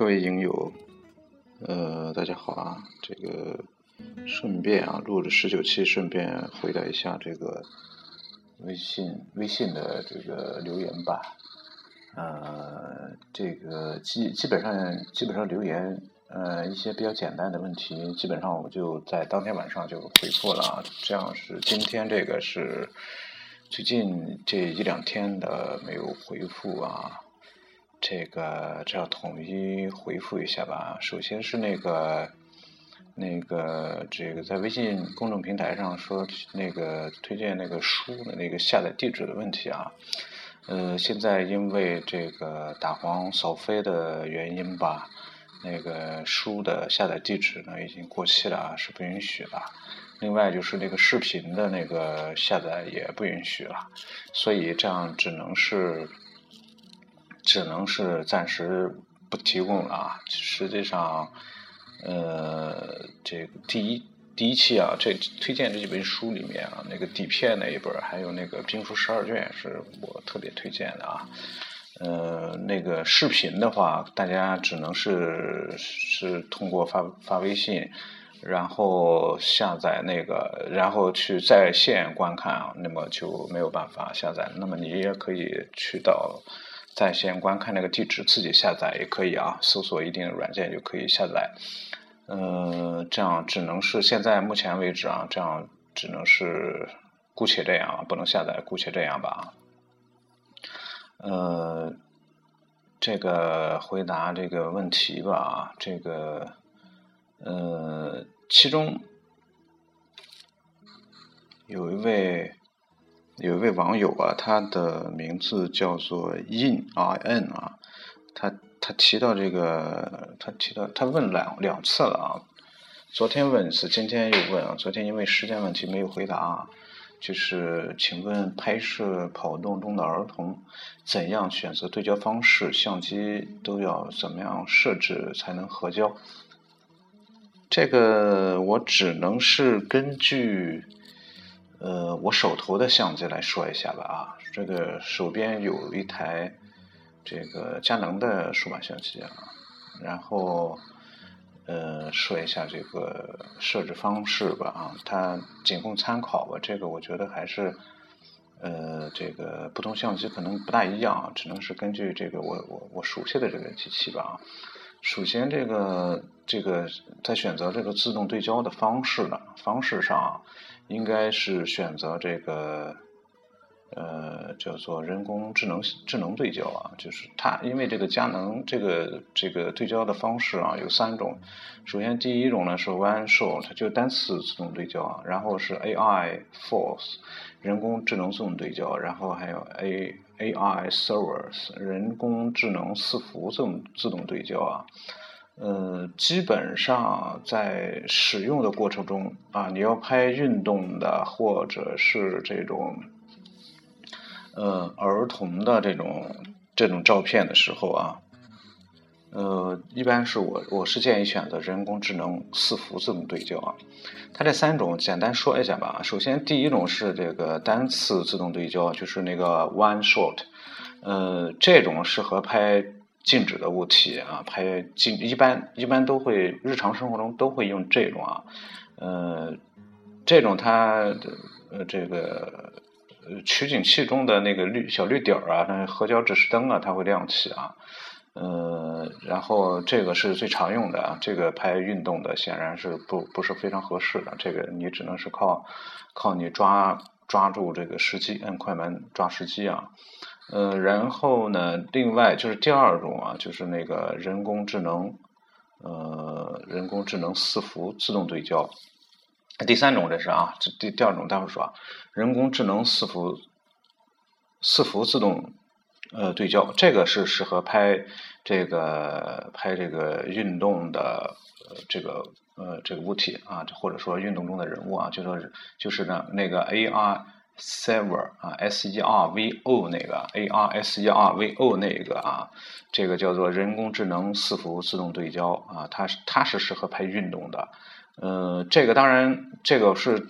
各位影友，呃，大家好啊！这个顺便啊，录了十九期，顺便回答一下这个微信微信的这个留言吧。呃，这个基基本上基本上留言，呃，一些比较简单的问题，基本上我就在当天晚上就回复了。这样是今天这个是最近这一两天的没有回复啊。这个这要统一回复一下吧。首先是那个那个这个在微信公众平台上说那个推荐那个书的那个下载地址的问题啊。呃，现在因为这个打黄扫飞的原因吧，那个书的下载地址呢已经过期了啊，是不允许的。另外就是那个视频的那个下载也不允许了，所以这样只能是。只能是暂时不提供了啊！实际上，呃，这个第一第一期啊，这推荐这几本书里面啊，那个底片那一本，还有那个兵书十二卷，是我特别推荐的啊。呃，那个视频的话，大家只能是是通过发发微信，然后下载那个，然后去在线观看啊，那么就没有办法下载。那么你也可以去到。在线观看那个地址自己下载也可以啊，搜索一定的软件就可以下载。嗯，这样只能是现在目前为止啊，这样只能是姑且这样，不能下载，姑且这样吧。呃，这个回答这个问题吧，这个呃，其中有一位。有一位网友啊，他的名字叫做 in i n 啊，他他提到这个，他提到他问两两次了啊，昨天问一次，今天又问啊，昨天因为时间问题没有回答啊，就是请问拍摄跑动中的儿童，怎样选择对焦方式，相机都要怎么样设置才能合焦？这个我只能是根据。呃，我手头的相机来说一下吧啊，这个手边有一台这个佳能的数码相机啊，然后呃说一下这个设置方式吧啊，它仅供参考吧，这个我觉得还是呃这个不同相机可能不大一样，只能是根据这个我我我熟悉的这个机器吧啊。首先这个这个在选择这个自动对焦的方式呢方式上。应该是选择这个，呃，叫做人工智能智能对焦啊，就是它，因为这个佳能这个这个对焦的方式啊有三种，首先第一种呢是 One Shot，它就单次自动对焦啊，然后是 AI Force，人工智能自动对焦，然后还有 A AI Servers，人工智能伺服自动自动对焦啊。呃，基本上在使用的过程中啊，你要拍运动的或者是这种呃儿童的这种这种照片的时候啊，呃，一般是我我是建议选择人工智能四幅自动对焦啊。它这三种简单说一下吧。首先，第一种是这个单次自动对焦，就是那个 one shot，呃，这种适合拍。静止的物体啊，拍静一般一般都会日常生活中都会用这种啊，呃，这种它呃这个取景器中的那个绿小绿点儿啊，那合焦指示灯啊，它会亮起啊，呃，然后这个是最常用的啊，这个拍运动的显然是不不是非常合适的，这个你只能是靠靠你抓抓住这个时机，摁快门抓时机啊。呃，然后呢，另外就是第二种啊，就是那个人工智能，呃，人工智能伺服自动对焦。第三种这是啊，这第第二种待会儿说啊，人工智能伺服伺服自动呃对焦，这个是适合拍这个拍这个运动的呃这个呃这个物体啊，或者说运动中的人物啊，就说是就是呢那个 AR。Server 啊，S E R V O 那个 A R S E R V O 那个啊，这个叫做人工智能伺服自动对焦啊，它是它是适合拍运动的，呃，这个当然这个是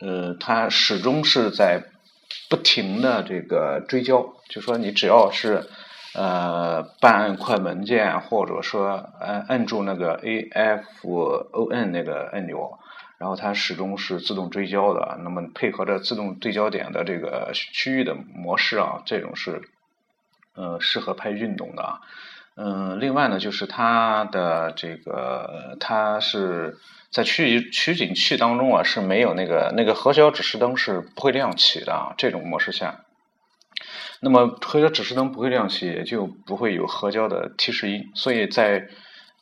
呃，它始终是在不停的这个追焦，就说你只要是呃，半按快门键，或者说按按住那个 A F O N 那个按钮，然后它始终是自动追焦的。那么配合着自动对焦点的这个区域的模式啊，这种是呃适合拍运动的。嗯，另外呢，就是它的这个它是在取取景器当中啊是没有那个那个合焦指示灯是不会亮起的啊这种模式下。那么合焦指示灯不会亮起，也就不会有合焦的提示音。所以在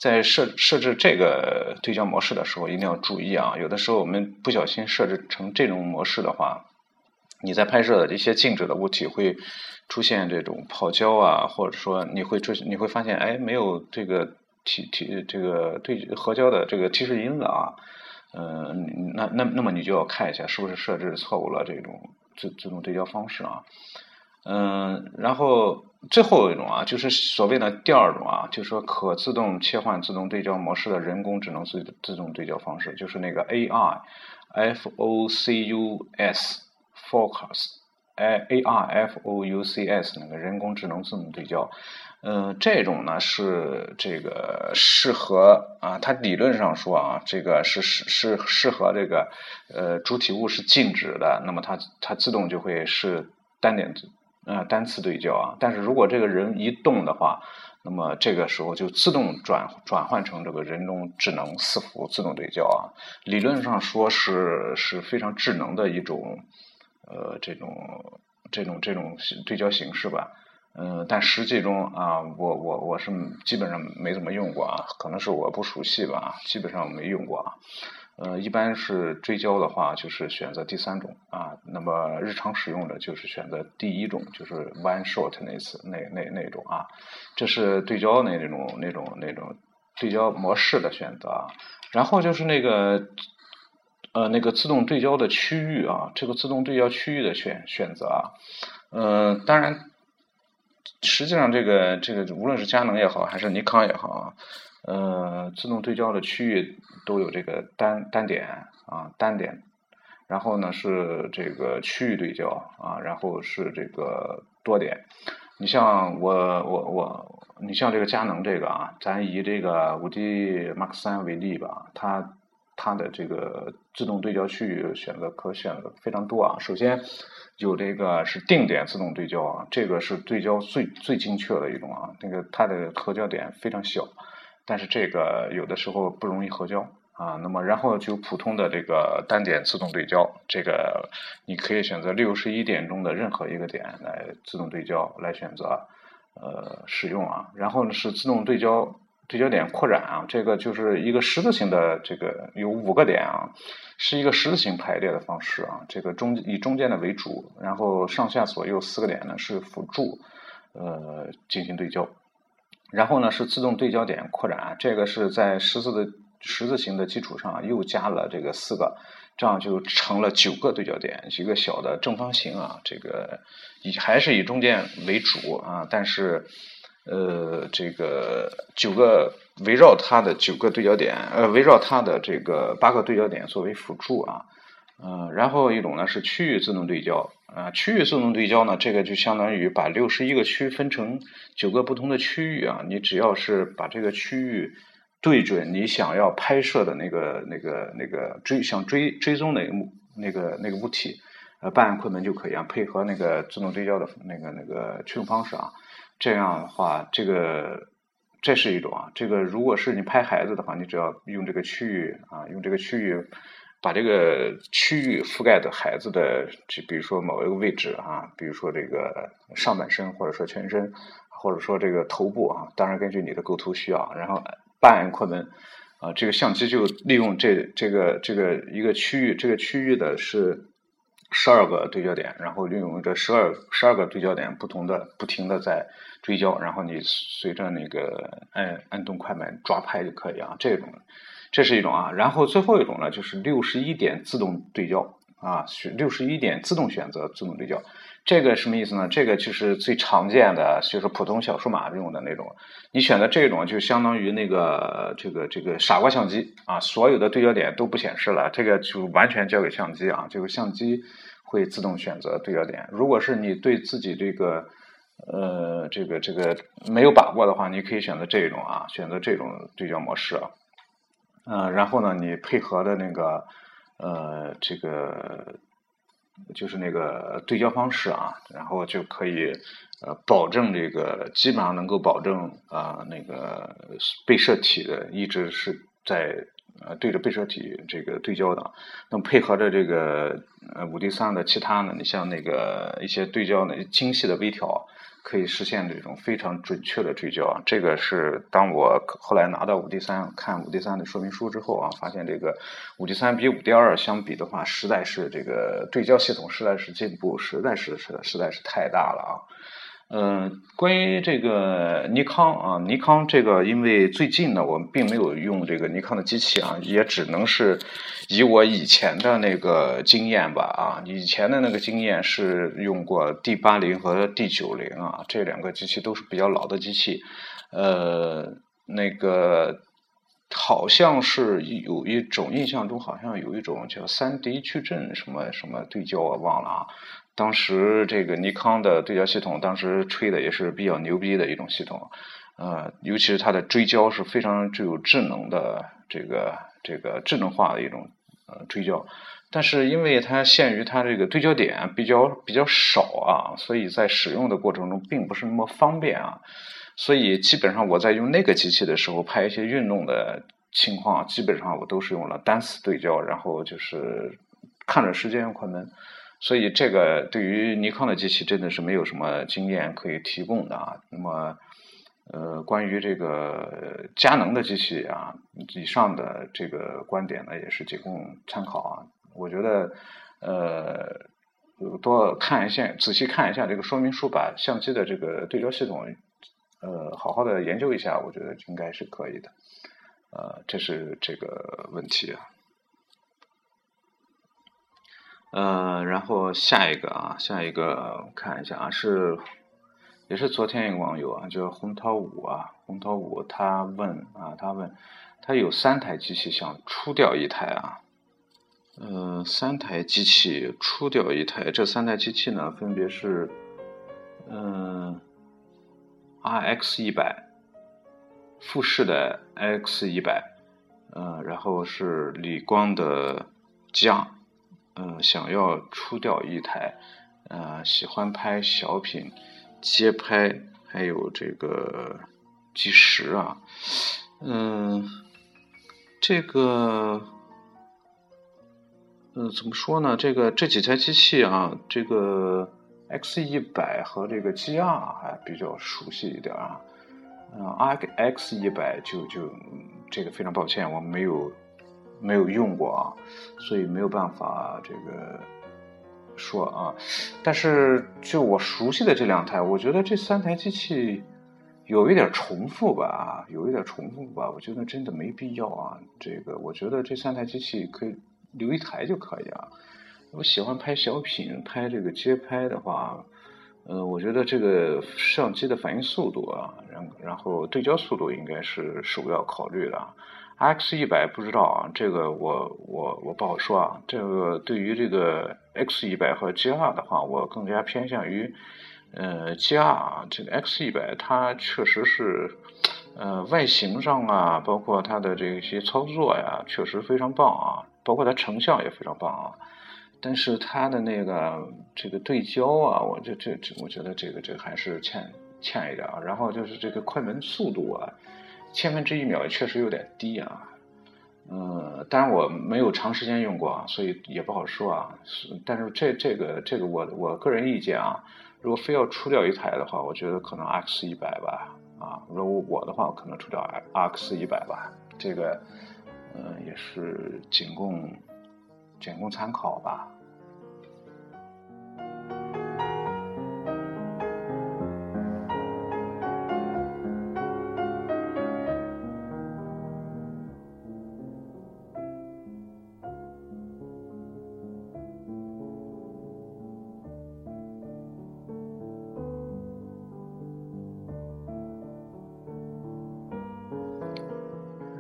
在设设置这个对焦模式的时候，一定要注意啊！有的时候我们不小心设置成这种模式的话，你在拍摄的一些静止的物体会出现这种跑焦啊，或者说你会出你会发现，哎，没有这个提提这个对合焦的这个提示音了啊。嗯，那那那么你就要看一下是不是设置错误了这种自自动对焦方式啊。嗯，然后最后一种啊，就是所谓的第二种啊，就是说可自动切换自动对焦模式的人工智能自自动对焦方式，就是那个 AI F O C U S Focus，A A R F O U C S 那个人工智能自动对焦。嗯，这种呢是这个适合啊，它理论上说啊，这个是是是适合这个呃主体物是静止的，那么它它自动就会是单点。呃，单次对焦啊，但是如果这个人一动的话，那么这个时候就自动转转换成这个人工智能四幅自动对焦啊。理论上说是是非常智能的一种呃这种这种这种对焦形式吧。嗯，但实际中啊，我我我是基本上没怎么用过啊，可能是我不熟悉吧，基本上没用过啊。呃，一般是追焦的话，就是选择第三种啊。那么日常使用的就是选择第一种，就是 one shot 那次那那那种啊。这是对焦那那种那种那种对焦模式的选择。然后就是那个呃那个自动对焦的区域啊，这个自动对焦区域的选选择啊。呃，当然，实际上这个这个无论是佳能也好，还是尼康也好啊。呃，自动对焦的区域都有这个单单点啊，单点，然后呢是这个区域对焦啊，然后是这个多点。你像我我我，你像这个佳能这个啊，咱以这个五 D Mark 三为例吧，它它的这个自动对焦区域选择可选的非常多啊。首先有这个是定点自动对焦啊，这个是对焦最最精确的一种啊，那个它的合焦点非常小。但是这个有的时候不容易合焦啊，那么然后就普通的这个单点自动对焦，这个你可以选择六十一点中的任何一个点来自动对焦来选择呃使用啊，然后呢是自动对焦对焦点扩展啊，这个就是一个十字形的这个有五个点啊，是一个十字形排列的方式啊，这个中以中间的为主，然后上下左右四个点呢是辅助呃进行对焦。然后呢是自动对焦点扩展，这个是在十字的十字形的基础上又加了这个四个，这样就成了九个对焦点，一个小的正方形啊，这个以还是以中间为主啊，但是呃这个九个围绕它的九个对焦点，呃围绕它的这个八个对焦点作为辅助啊。嗯，然后一种呢是区域自动对焦，啊，区域自动对焦呢，这个就相当于把六十一个区分成九个不同的区域啊，你只要是把这个区域对准你想要拍摄的那个、那个、那个追想追追踪那个物那个那个物体，呃，半按快门就可以啊，配合那个自动对焦的那个那个驱动方式啊，这样的话，这个这是一种啊，这个如果是你拍孩子的话，你只要用这个区域啊，用这个区域。把这个区域覆盖的孩子的，就比如说某一个位置啊，比如说这个上半身，或者说全身，或者说这个头部啊，当然根据你的构图需要，然后半按快门啊，这个相机就利用这这个这个一个区域，这个区域的是十二个对焦点，然后利用这十二十二个对焦点不同的不停的在追焦，然后你随着那个按按动快门抓拍就可以啊，这种。这是一种啊，然后最后一种呢，就是六十一点自动对焦啊，选六十一点自动选择自动对焦，这个什么意思呢？这个就是最常见的，就是普通小数码用的那种。你选择这种，就相当于那个这个这个傻瓜相机啊，所有的对焦点都不显示了，这个就完全交给相机啊，这个相机会自动选择对焦点。如果是你对自己这个呃，这个这个没有把握的话，你可以选择这种啊，选择这种对焦模式啊。嗯，然后呢，你配合的那个呃，这个就是那个对焦方式啊，然后就可以呃保证这个基本上能够保证啊那个被摄体的一直是在呃对着被摄体这个对焦的。那么配合着这个呃五 D 三的其他呢，你像那个一些对焦的精细的微调。可以实现这种非常准确的对焦啊！这个是当我后来拿到五 D 三看五 D 三的说明书之后啊，发现这个五 D 三比五 D 二相比的话，实在是这个对焦系统实在是进步，实在是是实在是太大了啊！嗯，关于这个尼康啊，尼康这个，因为最近呢，我们并没有用这个尼康的机器啊，也只能是以我以前的那个经验吧啊，以前的那个经验是用过 D 八零和 D 九零啊，这两个机器都是比较老的机器，呃，那个好像是有一种印象中好像有一种叫三 D 矩阵什么什么对焦我忘了啊。当时这个尼康的对焦系统，当时吹的也是比较牛逼的一种系统，呃，尤其是它的追焦是非常具有智能的这个这个智能化的一种呃追焦，但是因为它限于它这个对焦点比较比较少啊，所以在使用的过程中并不是那么方便啊，所以基本上我在用那个机器的时候拍一些运动的情况，基本上我都是用了单次对焦，然后就是看着时间快门。所以这个对于尼康的机器真的是没有什么经验可以提供的啊。那么，呃，关于这个佳能的机器啊，以上的这个观点呢，也是仅供参考啊。我觉得，呃，多看一下，仔细看一下这个说明书，把相机的这个对焦系统，呃，好好的研究一下，我觉得应该是可以的。呃，这是这个问题啊。呃，然后下一个啊，下一个看一下啊，是也是昨天一个网友啊，叫洪涛武啊，洪涛武他问啊，他问他有三台机器想出掉一台啊，呃，三台机器出掉一台，这三台机器呢，分别是嗯，RX 一百，富士的 X 一百，呃，然后是理光的 G2。嗯，想要出掉一台，呃，喜欢拍小品、街拍，还有这个计时啊，嗯，这个，嗯，怎么说呢？这个这几台机器啊，这个 X 一百和这个 G R 还比较熟悉一点啊，嗯，R X 一百就就这个非常抱歉，我没有。没有用过啊，所以没有办法这个说啊。但是就我熟悉的这两台，我觉得这三台机器有一点重复吧，有一点重复吧。我觉得真的没必要啊。这个我觉得这三台机器可以留一台就可以啊。我喜欢拍小品、拍这个街拍的话，呃，我觉得这个相机的反应速度啊，然然后对焦速度应该是首要考虑的。X 一百不知道啊，这个我我我不好说啊。这个对于这个 X 一百和 G R 的话，我更加偏向于呃 G R。这个 X 一百它确实是呃外形上啊，包括它的这些操作呀，确实非常棒啊，包括它成像也非常棒啊。但是它的那个这个对焦啊，我这这这，我觉得这个这个还是欠欠一点啊。然后就是这个快门速度啊。千分之一秒也确实有点低啊，嗯，当然我没有长时间用过啊，所以也不好说啊。是，但是这这个这个我我个人意见啊，如果非要出掉一台的话，我觉得可能 X 一百吧，啊，如果我的话，我可能出掉 X 一百吧，这个，嗯，也是仅供仅供参考吧。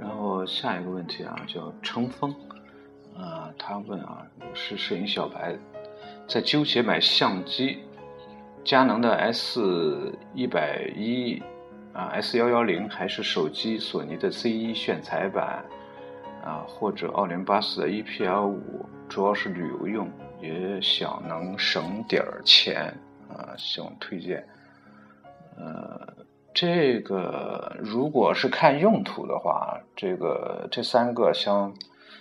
然后下一个问题啊，叫乘风，他问啊，是摄影小白，在纠结买相机，佳能的 S 一百一啊，S 幺幺零还是手机，索尼的 Z 一炫彩版啊，或者奥林巴斯的 EPL 五，主要是旅游用，也想能省点儿钱啊，希望推荐。呃，这个如果是看用途的话，这个这三个相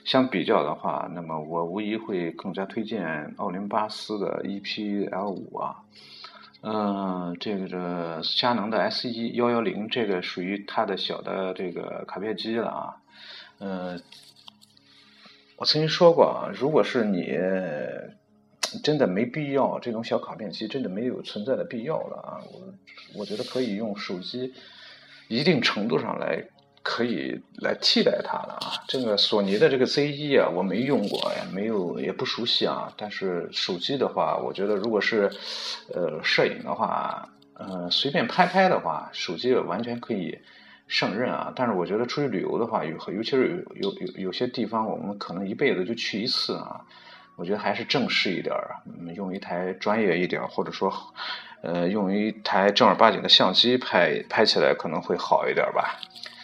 相比较的话，那么我无疑会更加推荐奥林巴斯的 EPL 五啊。嗯，这个这佳能的 S 一幺幺零，这个属于它的小的这个卡片机了啊。嗯，我曾经说过啊，如果是你真的没必要这种小卡片机，真的没有存在的必要了啊。我我觉得可以用手机，一定程度上来。可以来替代它了啊！这个索尼的这个 Z 一啊，我没用过，也没有也不熟悉啊。但是手机的话，我觉得如果是呃摄影的话，呃随便拍拍的话，手机完全可以胜任啊。但是我觉得出去旅游的话，有尤其是有有有些地方，我们可能一辈子就去一次啊。我觉得还是正式一点儿，用一台专业一点，或者说呃用一台正儿八经的相机拍拍起来可能会好一点吧。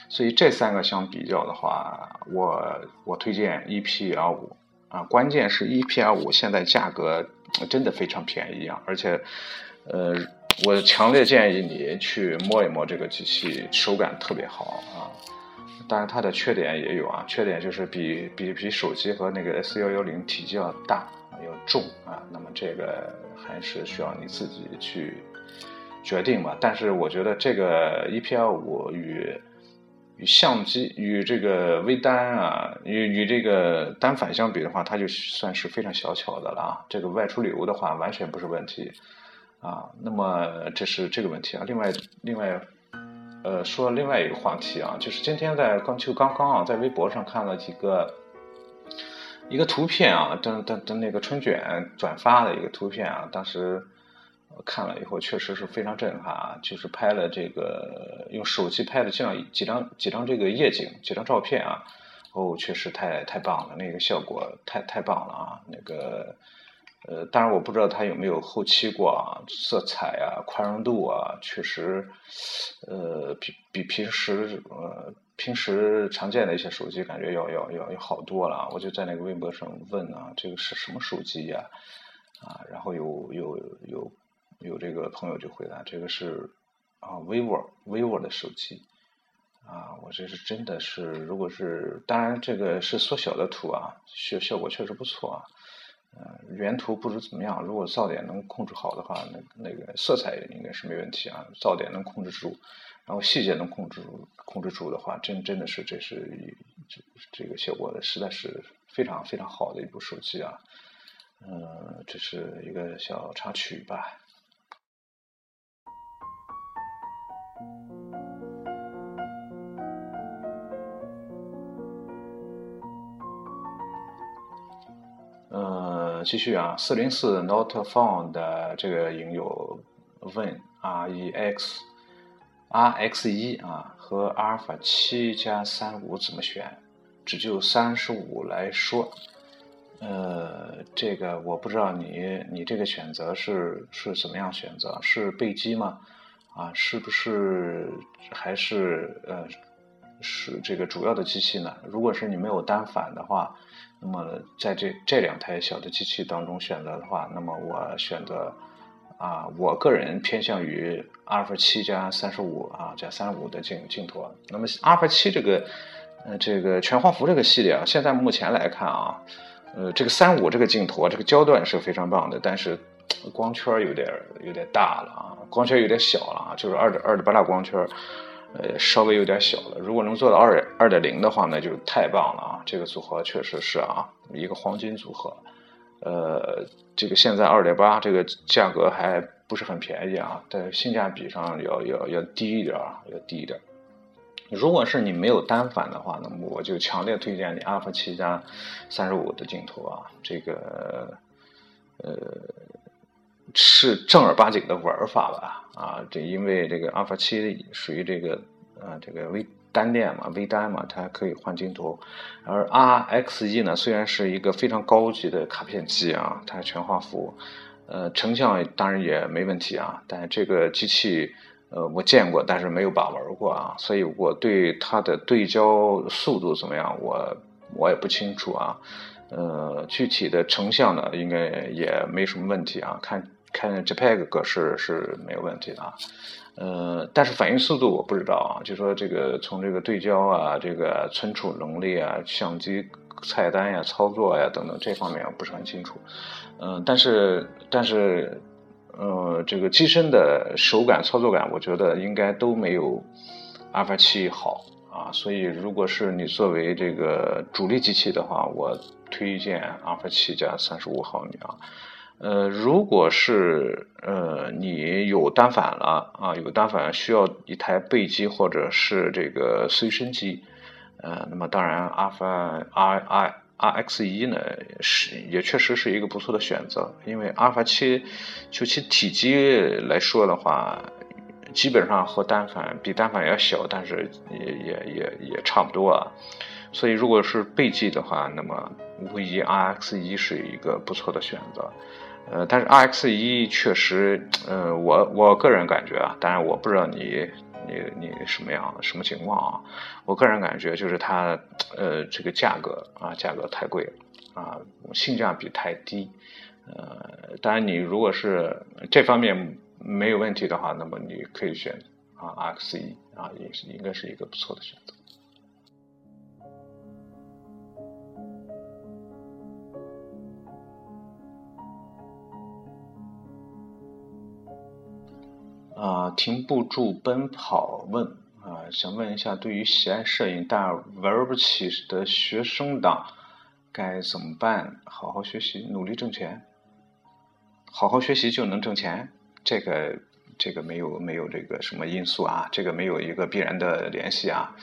所以这三个相比较的话，我我推荐 EPL 五啊，关键是 EPL 五现在价格真的非常便宜啊，而且呃，我强烈建议你去摸一摸这个机器，手感特别好啊。当然它的缺点也有啊，缺点就是比比比手机和那个 S 幺幺零体积要大要重啊，那么这个还是需要你自己去决定吧。但是我觉得这个 EPL 五与与相机与这个微单啊，与与这个单反相比的话，它就算是非常小巧的了啊。这个外出旅游的话，完全不是问题啊。那么这是这个问题啊。另外，另外，呃，说另外一个话题啊，就是今天在刚就刚刚啊，在微博上看了几个一个图片啊，等等等那个春卷转发的一个图片啊，当时。看了以后确实是非常震撼啊！就是拍了这个用手机拍的这样几张几张这个夜景几张照片啊，哦，确实太太棒了，那个效果太太棒了啊！那个呃，当然我不知道它有没有后期过啊，色彩啊、宽容度啊，确实呃比比平时呃平时常见的一些手机感觉要要要要好多了。我就在那个微博上问啊，这个是什么手机呀？啊，然后有有有。有这个朋友就回答，这个是啊，vivo vivo 的手机。啊，我这是真的是，如果是当然这个是缩小的图啊，效效果确实不错啊，呃，原图不知怎么样，如果噪点能控制好的话，那那个色彩应该是没问题啊，噪点能控制住，然后细节能控制住控制住的话，真真的是这是这这个效果的实在是非常非常好的一部手机啊，嗯，这是一个小插曲吧。继续啊，四零四 Not Found 的这个影友问 R E X R X 一啊和阿尔法七加三五怎么选？只就三十五来说，呃，这个我不知道你你这个选择是是怎么样选择？是备机吗？啊，是不是还是呃是这个主要的机器呢？如果是你没有单反的话，那么在这这两台小的机器当中选择的话，那么我选择啊，我个人偏向于阿尔法七加三十五啊加三十五的镜镜头。那么阿尔法七这个呃这个全画幅这个系列啊，现在目前来看啊，呃这个三五这个镜头啊，这个焦段是非常棒的，但是。光圈有点有点大了啊，光圈有点小了啊，就是二点二点八大光圈，呃，稍微有点小了。如果能做到二二点零的话，那就太棒了啊！这个组合确实是啊，一个黄金组合。呃，这个现在二点八这个价格还不是很便宜啊，在性价比上要要要低一点啊，要低一点。如果是你没有单反的话，那么我就强烈推荐你阿尔法七加三十五的镜头啊，这个呃。是正儿八经的玩法吧？啊，这因为这个阿尔法七属于这个啊，这个微单链嘛，微单嘛，它可以换镜头。而 R X E 呢，虽然是一个非常高级的卡片机啊，它是全画幅，呃，成像当然也没问题啊，但这个机器呃我见过，但是没有把玩过啊，所以我对它的对焦速度怎么样，我我也不清楚啊。呃，具体的成像呢，应该也没什么问题啊，看看 JPEG 格式是没有问题的啊。呃，但是反应速度我不知道啊，就说这个从这个对焦啊，这个存储能力啊，相机菜单呀、操作呀等等这方面我不是很清楚。嗯，但是但是，呃，这个机身的手感、操作感，我觉得应该都没有 Alpha 七好啊。所以，如果是你作为这个主力机器的话，我推荐阿尔法七加三十五毫米啊。呃，如果是呃你有单反了啊，有单反需要一台背机或者是这个随身机，呃，那么当然阿尔法 R R R X 一呢是也确实是一个不错的选择，因为阿尔法七就其体积来说的话，基本上和单反比单反要小，但是也也也也差不多啊。所以如果是背机的话，那么无疑 R X 一是一个不错的选择。呃，但是 R X 一确实，呃，我我个人感觉啊，当然我不知道你你你什么样什么情况啊，我个人感觉就是它，呃，这个价格啊，价格太贵了啊，性价比太低，呃，当然你如果是这方面没有问题的话，那么你可以选啊 R X 一啊，也是应该是一个不错的选择。啊，停不住奔跑问啊，想问一下，对于喜爱摄影但玩不起的学生党该怎么办？好好学习，努力挣钱，好好学习就能挣钱？这个这个没有没有这个什么因素啊，这个没有一个必然的联系啊。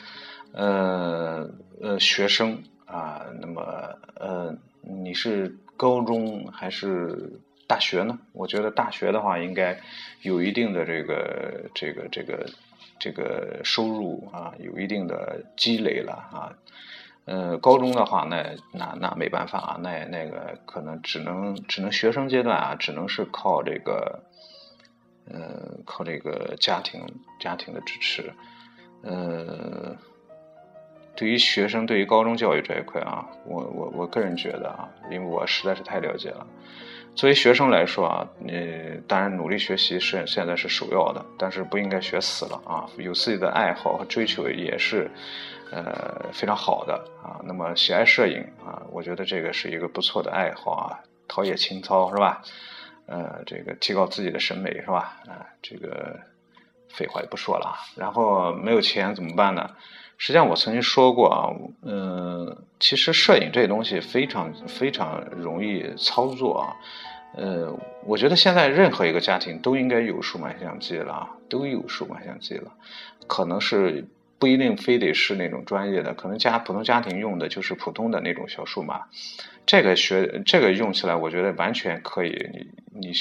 呃呃，学生啊，那么呃，你是高中还是？大学呢？我觉得大学的话，应该有一定的这个、这个、这个、这个收入啊，有一定的积累了啊。呃，高中的话，那那那没办法啊，那那个可能只能只能学生阶段啊，只能是靠这个，呃，靠这个家庭家庭的支持。呃，对于学生，对于高中教育这一块啊，我我我个人觉得啊，因为我实在是太了解了。作为学生来说啊，你当然努力学习是现在是首要的，但是不应该学死了啊。有自己的爱好和追求也是，呃，非常好的啊。那么喜爱摄影啊，我觉得这个是一个不错的爱好啊，陶冶情操是吧？呃，这个提高自己的审美是吧？啊，这个废话也不说了啊。然后没有钱怎么办呢？实际上我曾经说过啊，嗯，其实摄影这东西非常非常容易操作啊，呃，我觉得现在任何一个家庭都应该有数码相机了啊，都有数码相机了，可能是不一定非得是那种专业的，可能家普通家庭用的就是普通的那种小数码，这个学这个用起来，我觉得完全可以，你你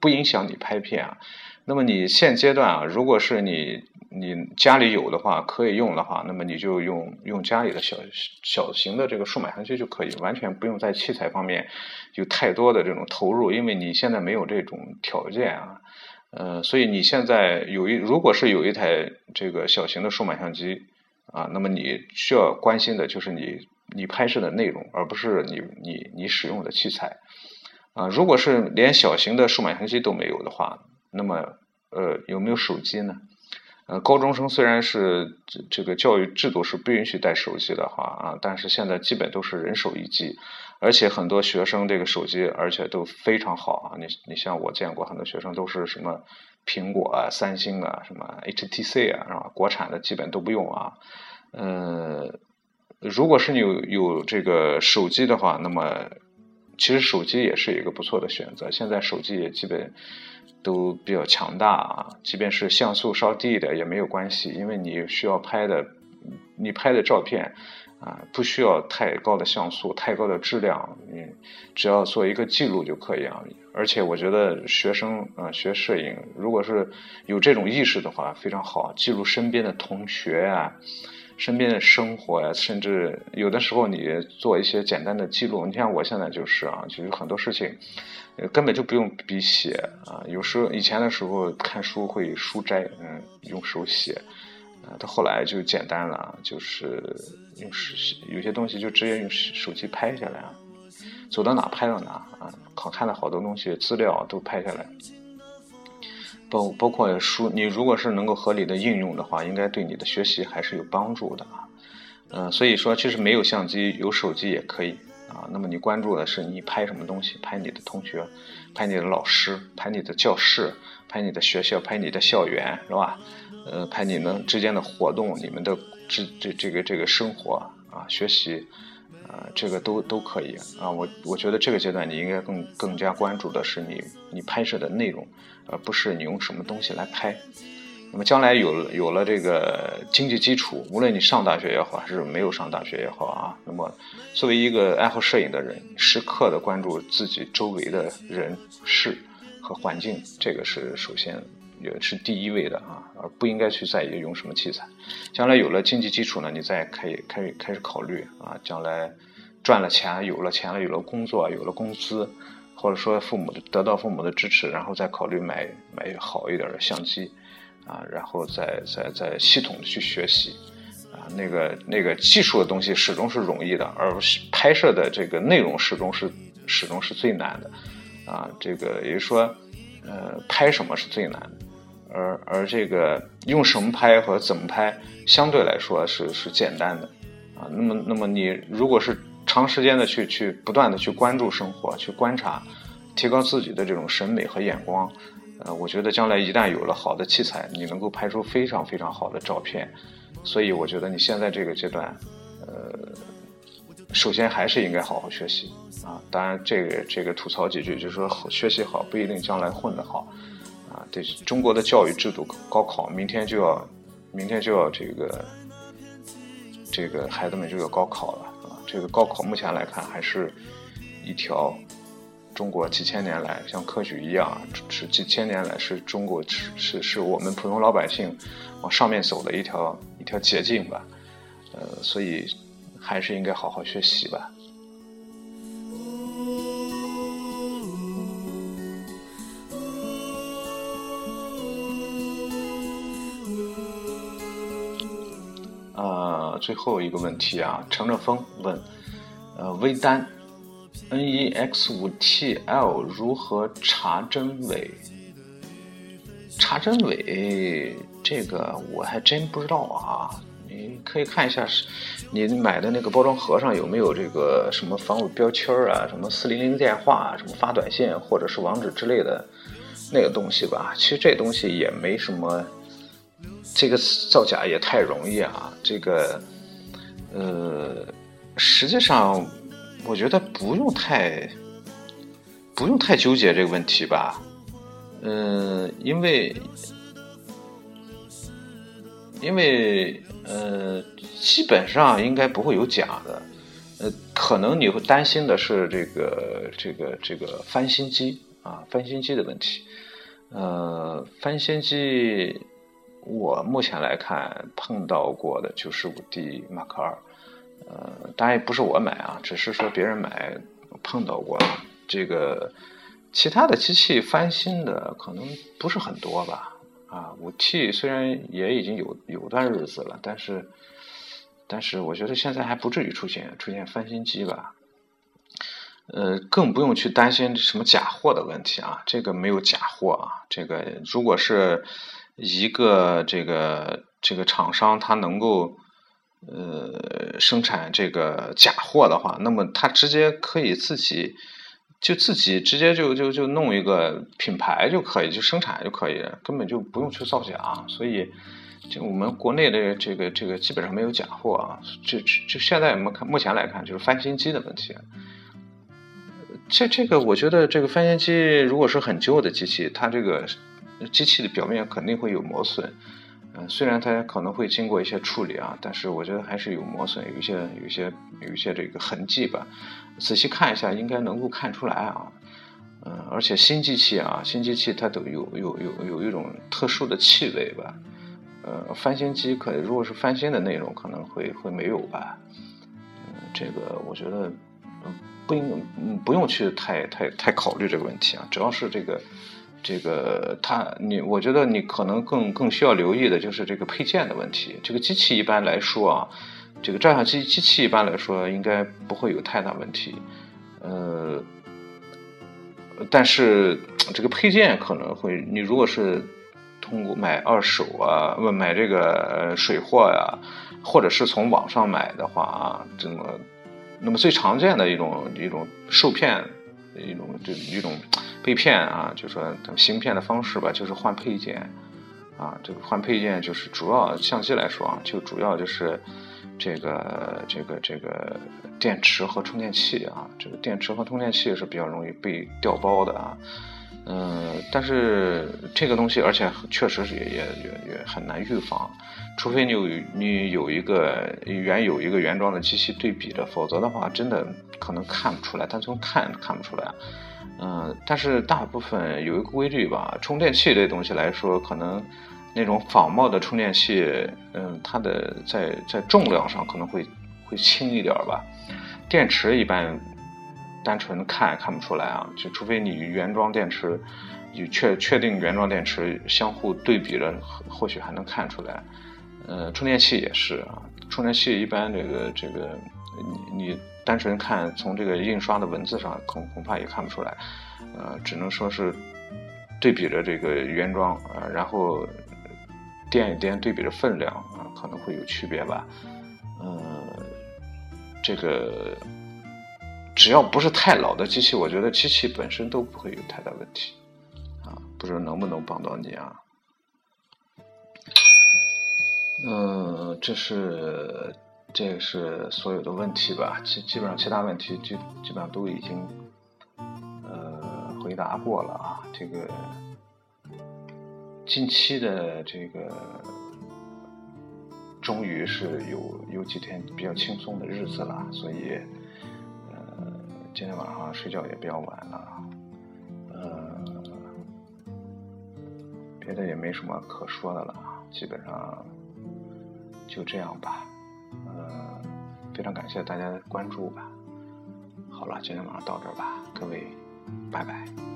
不影响你拍片啊。那么你现阶段啊，如果是你你家里有的话，可以用的话，那么你就用用家里的小小型的这个数码相机就可以，完全不用在器材方面有太多的这种投入，因为你现在没有这种条件啊，呃，所以你现在有一如果是有一台这个小型的数码相机啊，那么你需要关心的就是你你拍摄的内容，而不是你你你使用的器材啊。如果是连小型的数码相机都没有的话，那么，呃，有没有手机呢？高中生虽然是这这个教育制度是不允许带手机的话啊，但是现在基本都是人手一机，而且很多学生这个手机而且都非常好啊。你你像我见过很多学生都是什么苹果啊、三星啊、什么 HTC 啊，是吧？国产的基本都不用啊。呃，如果是你有有这个手机的话，那么其实手机也是一个不错的选择。现在手机也基本。都比较强大啊，即便是像素稍低的也没有关系，因为你需要拍的，你拍的照片啊，不需要太高的像素、太高的质量，你只要做一个记录就可以啊。而且我觉得学生啊学摄影，如果是有这种意识的话，非常好，记录身边的同学啊，身边的生活呀，甚至有的时候你做一些简单的记录。你像我现在就是啊，就是很多事情根本就不用笔写啊。有时候以前的时候看书会书摘，嗯，用手写啊。到后来就简单了，就是用手有些东西就直接用手机拍下来啊，走到哪拍到哪啊，好看的好多东西资料都拍下来。包包括书，你如果是能够合理的应用的话，应该对你的学习还是有帮助的啊。嗯，所以说其实没有相机，有手机也可以啊。那么你关注的是你拍什么东西？拍你的同学，拍你的老师，拍你的教室，拍你的学校，拍你的校园，是吧？呃，拍你们之间的活动，你们的这这这个这个生活啊，学习。啊，这个都都可以啊，我我觉得这个阶段你应该更更加关注的是你你拍摄的内容，而不是你用什么东西来拍。那么将来有了有了这个经济基础，无论你上大学也好，还是没有上大学也好啊，那么作为一个爱好摄影的人，时刻的关注自己周围的人事和环境，这个是首先。也是第一位的啊，而不应该去在意用什么器材。将来有了经济基础呢，你再可以开始开始考虑啊。将来赚了钱，有了钱了，有了工作，有了工资，或者说父母的得到父母的支持，然后再考虑买买好一点的相机啊，然后再再再系统的去学习啊。那个那个技术的东西始终是容易的，而拍摄的这个内容始终是始终是最难的啊。这个也就是说，呃，拍什么是最难的。而而这个用什么拍和怎么拍，相对来说是是简单的，啊，那么那么你如果是长时间的去去不断的去关注生活，去观察，提高自己的这种审美和眼光，呃，我觉得将来一旦有了好的器材，你能够拍出非常非常好的照片，所以我觉得你现在这个阶段，呃，首先还是应该好好学习啊，当然这个这个吐槽几句，就是说学习好不一定将来混得好。啊，对中国的教育制度，高考明天就要，明天就要这个，这个孩子们就要高考了。这个高考目前来看，还是一条中国几千年来像科举一样，是几千年来是中国是是是我们普通老百姓往上面走的一条一条捷径吧。呃，所以还是应该好好学习吧。最后一个问题啊，乘着风问，呃，微单 NEX 五 TL 如何查真伪？查真伪这个我还真不知道啊，你可以看一下是，你买的那个包装盒上有没有这个什么防伪标签啊，什么四零零电话，什么发短信或者是网址之类的那个东西吧。其实这东西也没什么。这个造假也太容易啊！这个，呃，实际上，我觉得不用太，不用太纠结这个问题吧。嗯，因为，因为，呃，基本上应该不会有假的。呃，可能你会担心的是这个，这个，这个翻新机啊，翻新机的问题。呃，翻新机。我目前来看碰到过的就是五 D Mark 二，呃，当然也不是我买啊，只是说别人买碰到过。这个其他的机器翻新的可能不是很多吧，啊，五 T 虽然也已经有有段日子了，但是但是我觉得现在还不至于出现出现翻新机吧，呃，更不用去担心什么假货的问题啊，这个没有假货啊，这个如果是。一个这个这个厂商，他能够呃生产这个假货的话，那么他直接可以自己就自己直接就就就弄一个品牌就可以，就生产就可以，根本就不用去造假。所以，就我们国内的这个这个基本上没有假货啊。就就现在我们看目前来看，就是翻新机的问题。这这个我觉得，这个翻新机如果是很旧的机器，它这个。机器的表面肯定会有磨损，嗯，虽然它可能会经过一些处理啊，但是我觉得还是有磨损，有一些、有一些、有一些这个痕迹吧。仔细看一下，应该能够看出来啊，嗯，而且新机器啊，新机器它都有有有有一种特殊的气味吧，呃，翻新机可如果是翻新的内容，可能会会没有吧。嗯，这个我觉得，嗯，不应，嗯，不用去太太太考虑这个问题啊。主要是这个这个它，你我觉得你可能更更需要留意的就是这个配件的问题。这个机器一般来说啊，这个照相机机器一般来说应该不会有太大问题。呃，但是这个配件可能会，你如果是。通过买二手啊，不买这个水货呀，或者是从网上买的话啊，这么，那么最常见的一种一种受骗，一种就一种被骗啊，就说行骗的方式吧，就是换配件啊，这个换配件就是主要相机来说啊，就主要就是这个这个这个电池和充电器啊，这个电池和充电器是比较容易被调包的啊。嗯，但是这个东西，而且确实是也也也很难预防，除非你有你有一个原有一个原装的机器对比着，否则的话，真的可能看不出来，单纯看看不出来。嗯，但是大部分有一个规律吧，充电器这东西来说，可能那种仿冒的充电器，嗯，它的在在重量上可能会会轻一点吧，电池一般。单纯看也看不出来啊，就除非你原装电池，你确确定原装电池相互对比着，或许还能看出来。呃，充电器也是啊，充电器一般这个这个，你你单纯看从这个印刷的文字上，恐恐怕也看不出来。呃，只能说是对比着这个原装啊，然后掂一掂，对比着分量啊，可能会有区别吧。呃，这个。只要不是太老的机器，我觉得机器本身都不会有太大问题，啊，不知道能不能帮到你啊？嗯，这是这是所有的问题吧？基基本上其他问题基基本上都已经呃回答过了啊。这个近期的这个终于是有有几天比较轻松的日子了，所以。今天晚上睡觉也比较晚了，呃，别的也没什么可说的了，基本上就这样吧，呃，非常感谢大家的关注吧。好了，今天晚上到这儿吧，各位，拜拜。